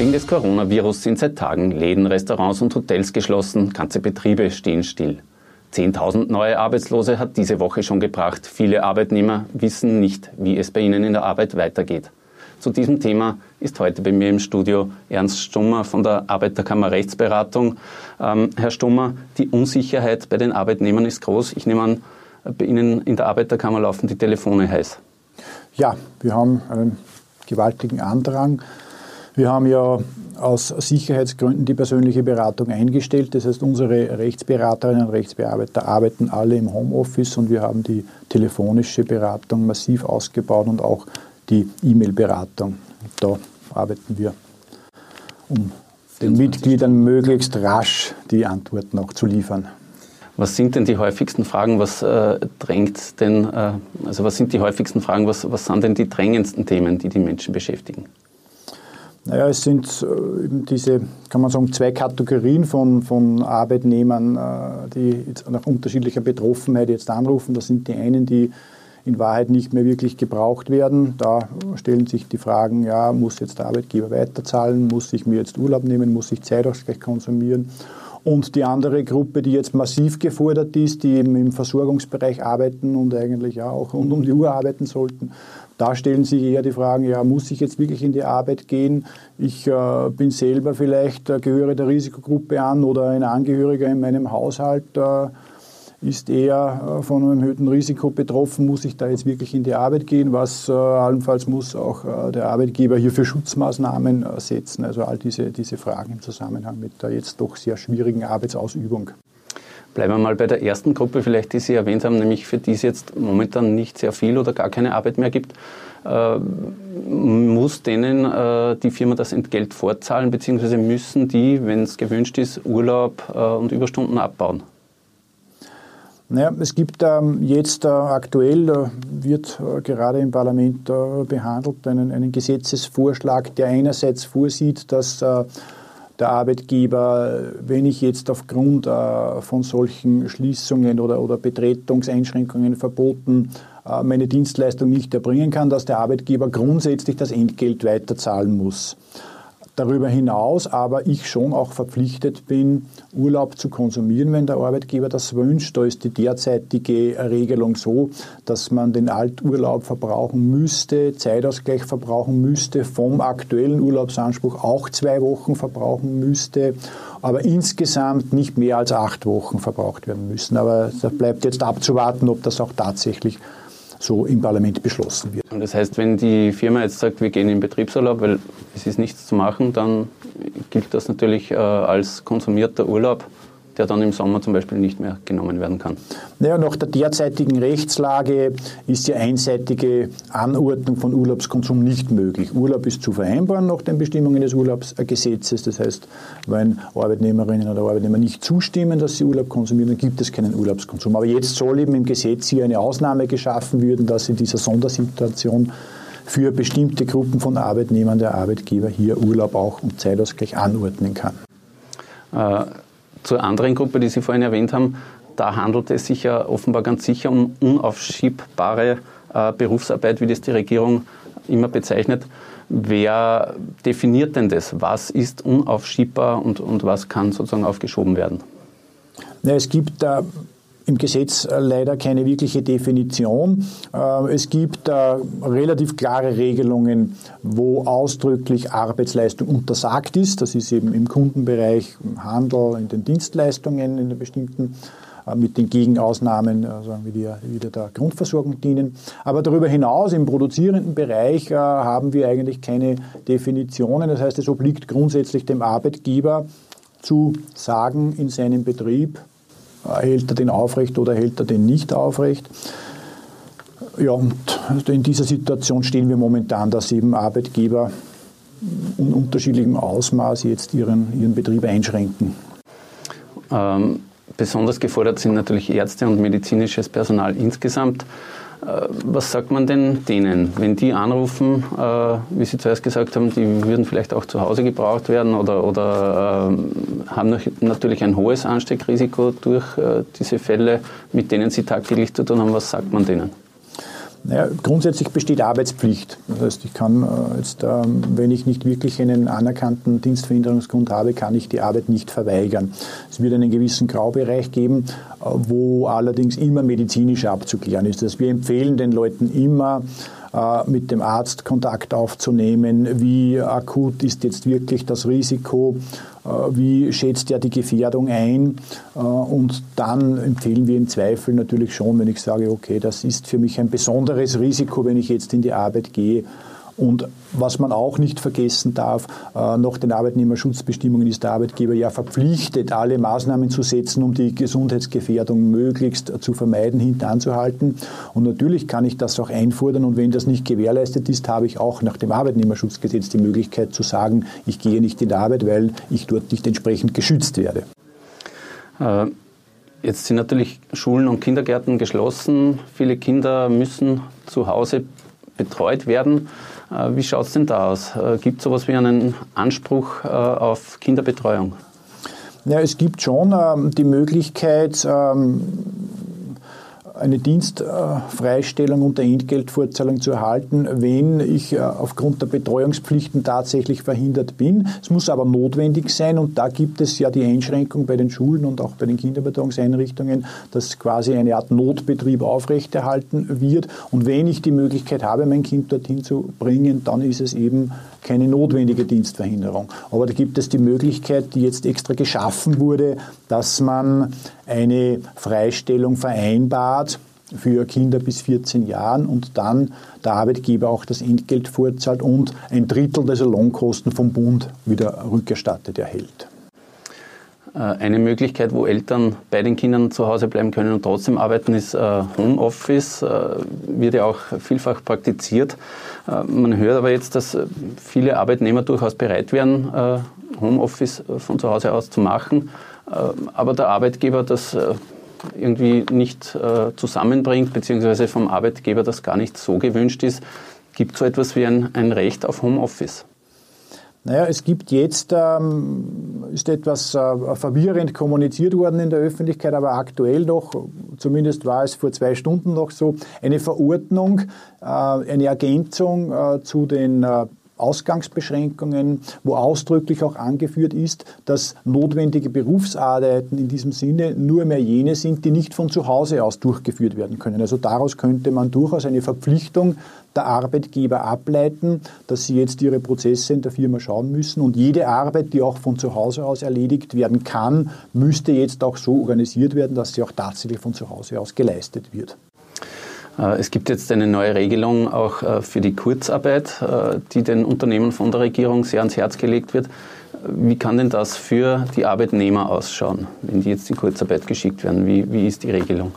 Wegen des Coronavirus sind seit Tagen Läden, Restaurants und Hotels geschlossen, ganze Betriebe stehen still. 10.000 neue Arbeitslose hat diese Woche schon gebracht. Viele Arbeitnehmer wissen nicht, wie es bei ihnen in der Arbeit weitergeht. Zu diesem Thema ist heute bei mir im Studio Ernst Stummer von der Arbeiterkammer Rechtsberatung. Ähm, Herr Stummer, die Unsicherheit bei den Arbeitnehmern ist groß. Ich nehme an, bei Ihnen in der Arbeiterkammer laufen die Telefone heiß. Ja, wir haben einen gewaltigen Andrang wir haben ja aus Sicherheitsgründen die persönliche Beratung eingestellt. Das heißt, unsere Rechtsberaterinnen und Rechtsbearbeiter arbeiten alle im Homeoffice und wir haben die telefonische Beratung massiv ausgebaut und auch die E-Mail-Beratung. Da arbeiten wir, um den Mitgliedern möglichst rasch die Antworten auch zu liefern. Was sind denn die häufigsten Fragen? Was äh, drängt denn, äh, also was sind die häufigsten Fragen? Was, was sind denn die drängendsten Themen, die die Menschen beschäftigen? Naja, es sind äh, eben diese, kann man sagen, zwei Kategorien von, von Arbeitnehmern, äh, die jetzt nach unterschiedlicher Betroffenheit jetzt anrufen. Das sind die einen, die in Wahrheit nicht mehr wirklich gebraucht werden. Da stellen sich die Fragen, ja, muss jetzt der Arbeitgeber weiterzahlen, muss ich mir jetzt Urlaub nehmen, muss ich Zeitausgleich konsumieren. Und die andere Gruppe, die jetzt massiv gefordert ist, die eben im Versorgungsbereich arbeiten und eigentlich auch rund um die Uhr arbeiten sollten, da stellen sich eher die Fragen, ja, muss ich jetzt wirklich in die Arbeit gehen? Ich äh, bin selber vielleicht, äh, gehöre der Risikogruppe an oder ein Angehöriger in meinem Haushalt äh, ist eher äh, von einem erhöhten Risiko betroffen. Muss ich da jetzt wirklich in die Arbeit gehen? Was äh, allenfalls muss auch äh, der Arbeitgeber hier für Schutzmaßnahmen setzen? Also all diese, diese Fragen im Zusammenhang mit der jetzt doch sehr schwierigen Arbeitsausübung. Bleiben wir mal bei der ersten Gruppe, vielleicht die Sie erwähnt haben, nämlich für die es jetzt momentan nicht sehr viel oder gar keine Arbeit mehr gibt. Äh, muss denen äh, die Firma das Entgelt vorzahlen, beziehungsweise müssen die, wenn es gewünscht ist, Urlaub äh, und Überstunden abbauen? Naja, es gibt ähm, jetzt äh, aktuell, äh, wird äh, gerade im Parlament behandelt, einen, einen, Gesetzesvorschlag, der einerseits vorsieht, dass der Arbeitgeber, wenn ich jetzt aufgrund äh, von solchen Schließungen oder, oder Betretungseinschränkungen verboten äh, meine Dienstleistung nicht erbringen kann, dass der Arbeitgeber grundsätzlich das Entgelt weiterzahlen muss darüber hinaus aber ich schon auch verpflichtet bin, Urlaub zu konsumieren, wenn der Arbeitgeber das wünscht. Da ist die derzeitige Regelung so, dass man den Alturlaub verbrauchen müsste, Zeitausgleich verbrauchen müsste, vom aktuellen Urlaubsanspruch auch zwei Wochen verbrauchen müsste, aber insgesamt nicht mehr als acht Wochen verbraucht werden müssen. Aber da bleibt jetzt abzuwarten, ob das auch tatsächlich so im Parlament beschlossen wird. Und das heißt, wenn die Firma jetzt sagt, wir gehen in Betriebsurlaub, weil es ist nichts zu machen, dann gilt das natürlich äh, als konsumierter Urlaub der dann im Sommer zum Beispiel nicht mehr genommen werden kann. Naja, nach der derzeitigen Rechtslage ist die einseitige Anordnung von Urlaubskonsum nicht möglich. Urlaub ist zu vereinbaren nach den Bestimmungen des Urlaubsgesetzes. Das heißt, wenn Arbeitnehmerinnen oder Arbeitnehmer nicht zustimmen, dass sie Urlaub konsumieren, dann gibt es keinen Urlaubskonsum. Aber jetzt soll eben im Gesetz hier eine Ausnahme geschaffen werden, dass in dieser Sondersituation für bestimmte Gruppen von Arbeitnehmern der Arbeitgeber hier Urlaub auch und Zeitausgleich anordnen kann. Äh zur anderen Gruppe, die Sie vorhin erwähnt haben, da handelt es sich ja offenbar ganz sicher um unaufschiebbare äh, Berufsarbeit, wie das die Regierung immer bezeichnet. Wer definiert denn das? Was ist unaufschiebbar und, und was kann sozusagen aufgeschoben werden? Es gibt da im Gesetz äh, leider keine wirkliche Definition. Äh, es gibt äh, relativ klare Regelungen, wo ausdrücklich Arbeitsleistung untersagt ist. Das ist eben im Kundenbereich, im Handel, in den Dienstleistungen, in den bestimmten mit den Gegenausnahmen, sagen wir, die wieder der Grundversorgung dienen. Aber darüber hinaus im produzierenden Bereich haben wir eigentlich keine Definitionen. Das heißt, es obliegt grundsätzlich dem Arbeitgeber zu sagen in seinem Betrieb, hält er den aufrecht oder hält er den nicht aufrecht. Ja, und in dieser Situation stehen wir momentan, dass eben Arbeitgeber in unterschiedlichem Ausmaß jetzt ihren, ihren Betrieb einschränken. Ähm, besonders gefordert sind natürlich Ärzte und medizinisches Personal insgesamt. Äh, was sagt man denn denen, wenn die anrufen, äh, wie Sie zuerst gesagt haben, die würden vielleicht auch zu Hause gebraucht werden oder, oder äh, haben natürlich ein hohes Ansteckrisiko durch diese Fälle, mit denen sie tagtäglich zu tun haben. Was sagt man denen? Naja, grundsätzlich besteht Arbeitspflicht. Das heißt, ich kann äh, jetzt, ähm, wenn ich nicht wirklich einen anerkannten Dienstverhinderungsgrund habe, kann ich die Arbeit nicht verweigern. Es wird einen gewissen Graubereich geben, äh, wo allerdings immer medizinisch abzuklären ist. Das wir empfehlen den Leuten immer, mit dem Arzt Kontakt aufzunehmen. Wie akut ist jetzt wirklich das Risiko? Äh, wie schätzt er die Gefährdung ein? Äh, und dann empfehlen wir im Zweifel natürlich schon, wenn ich sage, okay, das ist für mich ein besonderes Risiko, wenn ich jetzt in die Arbeit gehe, und was man auch nicht vergessen darf, äh, nach den Arbeitnehmerschutzbestimmungen ist der Arbeitgeber ja verpflichtet, alle Maßnahmen zu setzen, um die Gesundheitsgefährdung möglichst zu vermeiden, hintanzuhalten. Und natürlich kann ich das auch einfordern. Und wenn das nicht gewährleistet ist, habe ich auch nach dem Arbeitnehmerschutzgesetz die Möglichkeit zu sagen, ich gehe nicht in Arbeit, weil ich dort nicht entsprechend geschützt werde. Äh, jetzt sind natürlich Schulen und Kindergärten geschlossen. Viele Kinder müssen zu Hause betreut werden. Äh, wie schaut es denn da aus? Äh, gibt es sowas wie einen Anspruch äh, auf Kinderbetreuung? Ja, es gibt schon ähm, die Möglichkeit, ähm, eine Dienstfreistellung unter Entgeltvorzahlung zu erhalten, wenn ich äh, aufgrund der Betreuungspflichten tatsächlich verhindert bin. Es muss aber notwendig sein und da gibt es ja die Einschränkung bei den Schulen und auch bei den Kinderbetreuungseinrichtungen, dass quasi eine Art Notbetrieb aufrechterhalten wird. Und wenn ich die Möglichkeit habe, mein Kind dorthin zu bringen, dann ist es eben keine notwendige Dienstverhinderung. Aber da gibt es die Möglichkeit, die jetzt extra geschaffen wurde, dass man eine Freistellung vereinbart für Kinder bis 14 Jahren und dann der Arbeitgeber auch das Entgelt vorzahlt und ein Drittel der Lohnkosten vom Bund wieder rückerstattet erhält. Äh, eine Möglichkeit, wo Eltern bei den Kindern zu Hause bleiben können und trotzdem arbeiten, ist äh, Homeoffice. Äh, wird ja auch vielfach praktiziert. Man hört aber jetzt, dass viele Arbeitnehmer durchaus bereit wären, Homeoffice von zu Hause aus zu machen, aber der Arbeitgeber das irgendwie nicht zusammenbringt, beziehungsweise vom Arbeitgeber das gar nicht so gewünscht ist. Gibt so etwas wie ein, ein Recht auf Homeoffice? Naja, es gibt jetzt, ähm, ist etwas äh, verwirrend kommuniziert worden in der Öffentlichkeit, aber aktuell noch, zumindest war es vor zwei Stunden noch so, eine Verordnung, äh, eine Ergänzung äh, zu den äh, Ausgangsbeschränkungen, wo ausdrücklich auch angeführt ist, dass notwendige Berufsarbeiten in diesem Sinne nur mehr jene sind, die nicht von zu Hause aus durchgeführt werden können. Also daraus könnte man durchaus eine Verpflichtung der Arbeitgeber ableiten, dass sie jetzt ihre Prozesse in der Firma schauen müssen. Und jede Arbeit, die auch von zu Hause aus erledigt werden kann, müsste jetzt auch so organisiert werden, dass sie auch tatsächlich von zu Hause aus geleistet wird. Äh, es gibt jetzt eine neue Regelung auch äh, für die Kurzarbeit, äh, die den Unternehmen von der Regierung sehr ans Herz gelegt wird. Wie kann denn das für die Arbeitnehmer ausschauen, wenn die jetzt in Kurzarbeit geschickt werden? Wie, wie ist die Regelung?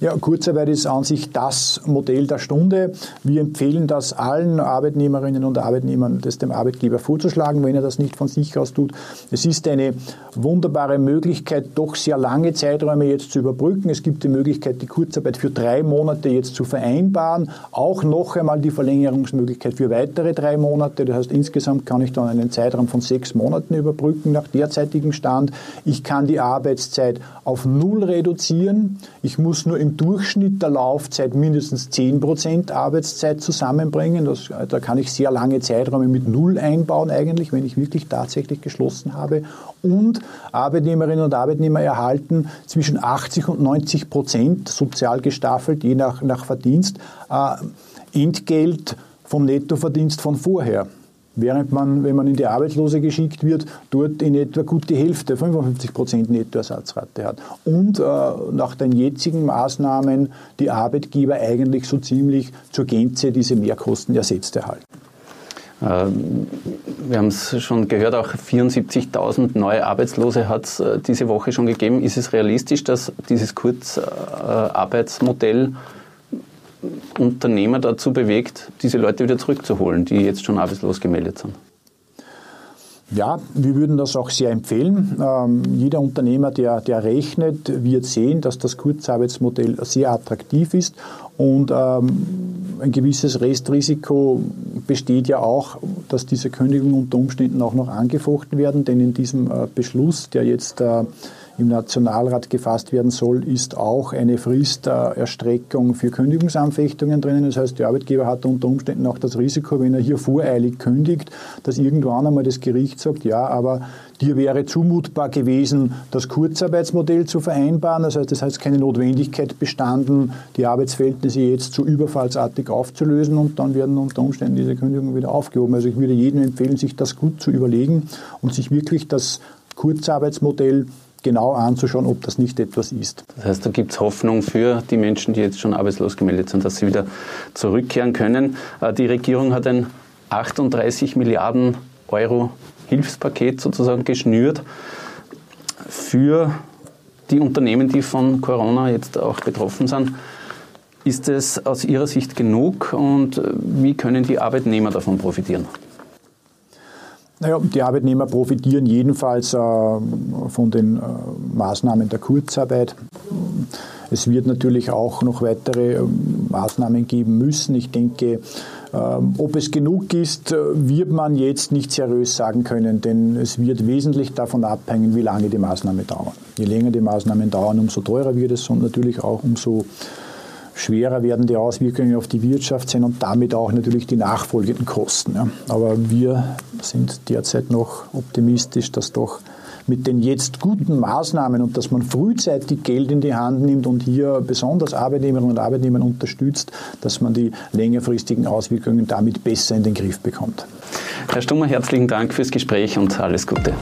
Ja, Kurzarbeit ist an sich das Modell der Stunde. Wir empfehlen das allen Arbeitnehmerinnen und Arbeitnehmern, das dem Arbeitgeber vorzuschlagen, wenn er das nicht von sich aus tut. Es ist eine wunderbare Möglichkeit, doch sehr lange Zeiträume jetzt zu überbrücken. Es gibt die Möglichkeit, die Kurzarbeit für drei Monate jetzt zu vereinbaren. Auch noch einmal die Verlängerungsmöglichkeit für weitere drei Monate. Das heißt, insgesamt kann ich dann einen Zeitraum von sechs Monaten überbrücken nach derzeitigem Stand. Ich kann die Arbeitszeit auf null reduzieren. Ich muss nur im Durchschnitt der Laufzeit mindestens 10% Arbeitszeit zusammenbringen. Das, da kann ich sehr lange Zeiträume mit Null einbauen eigentlich, wenn ich wirklich tatsächlich geschlossen habe. Und Arbeitnehmerinnen und Arbeitnehmer erhalten zwischen 80 und 90 Prozent sozial gestaffelt, je nach, nach Verdienst, äh, Entgelt vom Nettoverdienst von vorher während man, wenn man in die Arbeitslose geschickt wird, dort in etwa gut die Hälfte, 55 Prozent Nettoersatzrate hat. Und äh, nach den jetzigen Maßnahmen die Arbeitgeber eigentlich so ziemlich zur Gänze diese Mehrkosten ersetzt erhalten. Ähm, wir haben es schon gehört, auch 74.000 neue Arbeitslose hat es äh, diese Woche schon gegeben. Ist es realistisch, dass dieses Kurzarbeitsmodell Unternehmer dazu bewegt, diese Leute wieder zurückzuholen, die jetzt schon arbeitslos gemeldet sind? Ja, wir würden das auch sehr empfehlen. Ähm, jeder Unternehmer, der, der rechnet, wird sehen, dass das Kurzarbeitsmodell sehr attraktiv ist und ähm, ein gewisses Restrisiko besteht ja auch, dass diese Kündigungen unter Umständen auch noch angefochten werden, denn in diesem äh, Beschluss, der jetzt äh, im Nationalrat gefasst werden soll, ist auch eine Fristerstreckung für Kündigungsanfechtungen drinnen. Das heißt, der Arbeitgeber hat unter Umständen auch das Risiko, wenn er hier voreilig kündigt, dass irgendwann einmal das Gericht sagt, ja, aber dir wäre zumutbar gewesen, das Kurzarbeitsmodell zu vereinbaren. Das heißt, es hat keine Notwendigkeit bestanden, die Arbeitsverhältnisse jetzt so überfallsartig aufzulösen und dann werden unter Umständen diese Kündigungen wieder aufgehoben. Also ich würde jedem empfehlen, sich das gut zu überlegen und sich wirklich das Kurzarbeitsmodell genau anzuschauen, ob das nicht etwas ist. Das heißt, da gibt es Hoffnung für die Menschen, die jetzt schon arbeitslos gemeldet sind, dass sie wieder zurückkehren können. Äh, die Regierung hat ein 38 Milliarden Euro Hilfspaket sozusagen geschnürt für die Unternehmen, die von Corona jetzt auch betroffen sind. Ist es aus Ihrer Sicht genug und wie können die Arbeitnehmer davon profitieren? Naja, die Arbeitnehmer profitieren jedenfalls äh, von den äh, Maßnahmen der Kurzarbeit. Es wird natürlich auch noch weitere äh, Maßnahmen geben müssen. Ich denke, ähm, ob es genug ist, äh, wird man jetzt nicht seriös sagen können, denn es wird wesentlich davon abhängen, wie lange die Maßnahmen dauern. Je länger die Maßnahmen dauern, umso teurer wird es und natürlich auch umso schwerer werden die Auswirkungen auf die Wirtschaft sein und damit auch natürlich die nachfolgenden Kosten. Aber wir sind derzeit noch optimistisch, dass doch mit den jetzt guten Maßnahmen und dass man frühzeitig Geld in die Hand nimmt und hier besonders Arbeitnehmerinnen und Arbeitnehmer unterstützt, dass man die längerfristigen Auswirkungen damit besser in den Griff bekommt. Herr Stummer, herzlichen Dank fürs Gespräch und alles Gute.